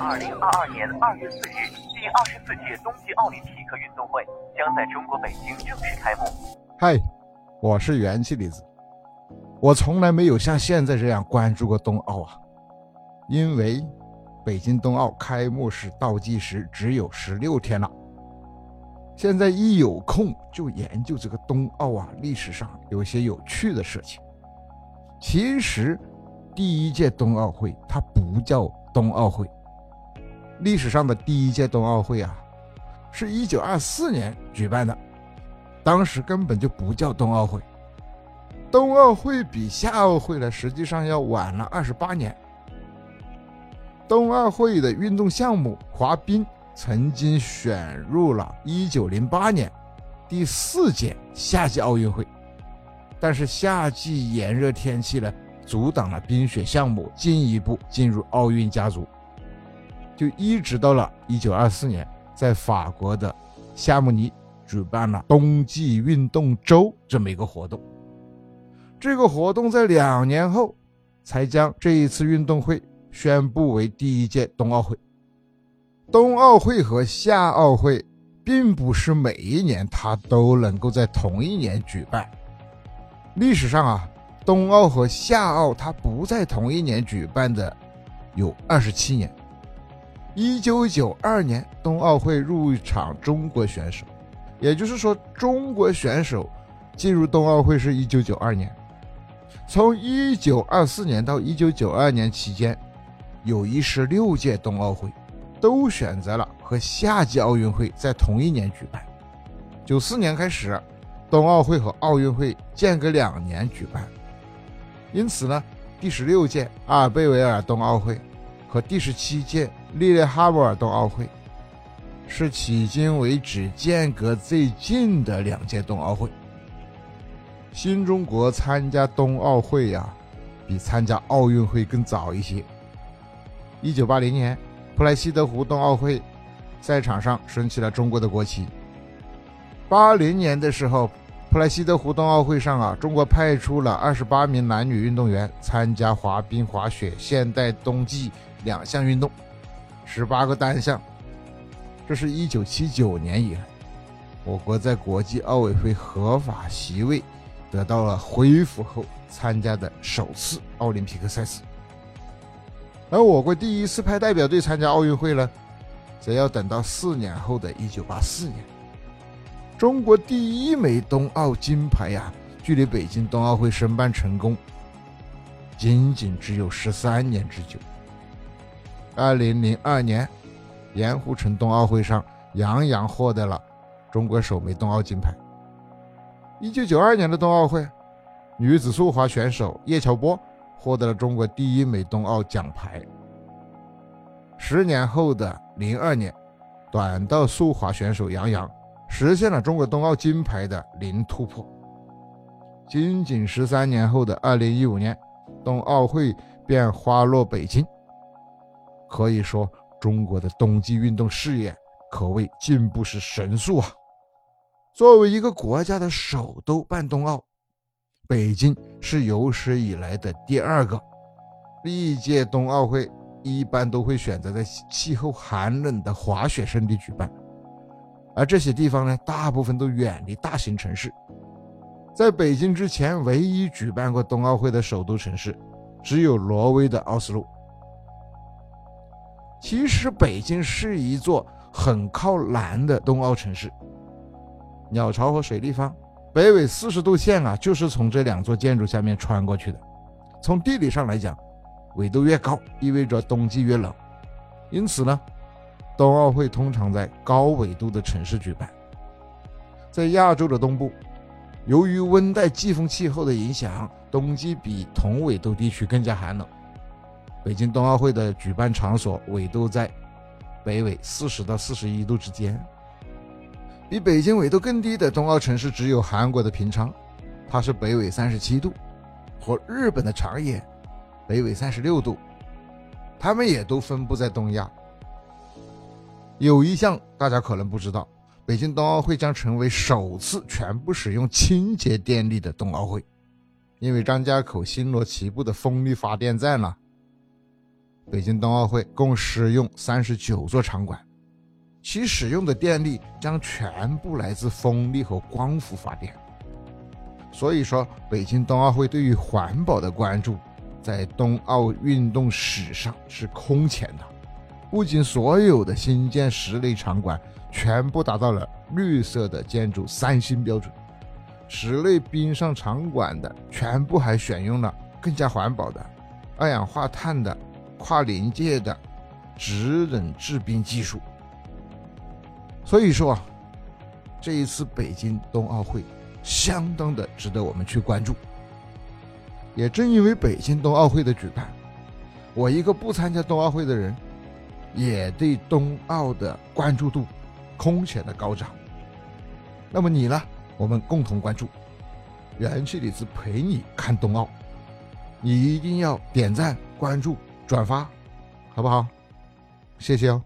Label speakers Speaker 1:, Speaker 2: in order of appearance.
Speaker 1: 二零二二年二月四日，第二十四届冬季奥林匹克运动会将在中国北京正式开幕。
Speaker 2: 嗨，我是元气李子。我从来没有像现在这样关注过冬奥啊，因为北京冬奥开幕式倒计时只有十六天了。现在一有空就研究这个冬奥啊，历史上有些有趣的事情。其实，第一届冬奥会它不叫冬奥会。历史上的第一届冬奥会啊，是一九二四年举办的，当时根本就不叫冬奥会。冬奥会比夏奥会呢，实际上要晚了二十八年。冬奥会的运动项目滑冰曾经选入了一九零八年第四届夏季奥运会，但是夏季炎热天气呢，阻挡了冰雪项目进一步进入奥运家族。就一直到了一九二四年，在法国的夏慕尼举办了冬季运动周这么一个活动。这个活动在两年后才将这一次运动会宣布为第一届冬奥会。冬奥会和夏奥会并不是每一年它都能够在同一年举办。历史上啊，冬奥和夏奥它不在同一年举办的有二十七年。一九九二年冬奥会入场中国选手，也就是说，中国选手进入冬奥会是一九九二年。从一九二四年到一九九二年期间，有一十六届冬奥会都选择了和夏季奥运会在同一年举办。九四年开始，冬奥会和奥运会间隔两年举办，因此呢，第十六届阿尔贝维尔冬奥会。和第十七届利列哈勃尔冬奥会是迄今为止间隔最近的两届冬奥会。新中国参加冬奥会呀，比参加奥运会更早一些。一九八零年，普莱西德湖冬奥会赛场上升起了中国的国旗。八零年的时候，普莱西德湖冬奥会上啊，中国派出了二十八名男女运动员参加滑冰、滑雪、现代冬季。两项运动，十八个单项，这是一九七九年以来，我国在国际奥委会合法席位得到了恢复后参加的首次奥林匹克赛事。而我国第一次派代表队参加奥运会呢，则要等到四年后的一九八四年。中国第一枚冬奥金牌呀，距离北京冬奥会申办成功，仅仅只有十三年之久。二零零二年，盐湖城冬奥会上，杨洋获得了中国首枚冬奥金牌。一九九二年的冬奥会，女子速滑选手叶乔波获得了中国第一枚冬奥奖牌。十年后的零二年，短道速滑选手杨洋实现了中国冬奥金牌的零突破。仅仅十三年后的二零一五年，冬奥会便花落北京。可以说，中国的冬季运动事业可谓进步是神速啊！作为一个国家的首都办冬奥，北京是有史以来的第二个。历届冬奥会一般都会选择在气候寒冷的滑雪胜地举办，而这些地方呢，大部分都远离大型城市。在北京之前，唯一举办过冬奥会的首都城市，只有挪威的奥斯陆。其实北京是一座很靠南的冬奥城市，鸟巢和水立方，北纬四十度线啊，就是从这两座建筑下面穿过去的。从地理上来讲，纬度越高，意味着冬季越冷，因此呢，冬奥会通常在高纬度的城市举办。在亚洲的东部，由于温带季风气候的影响，冬季比同纬度地区更加寒冷。北京冬奥会的举办场所纬度在北纬四十到四十一度之间，比北京纬度更低的冬奥城市只有韩国的平昌，它是北纬三十七度，和日本的长野，北纬三十六度，它们也都分布在东亚。有一项大家可能不知道，北京冬奥会将成为首次全部使用清洁电力的冬奥会，因为张家口星罗棋布的风力发电站呢。北京冬奥会共使用三十九座场馆，其使用的电力将全部来自风力和光伏发电。所以说，北京冬奥会对于环保的关注，在冬奥运动史上是空前的。不仅所有的新建室内场馆全部达到了绿色的建筑三星标准，室内冰上场馆的全部还选用了更加环保的二氧化碳的跨临界的制冷制冰技术。所以说啊，这一次北京冬奥会相当的值得我们去关注。也正因为北京冬奥会的举办，我一个不参加冬奥会的人。也对冬奥的关注度空前的高涨。那么你呢？我们共同关注，元气李子陪你看冬奥，你一定要点赞、关注、转发，好不好？谢谢哦。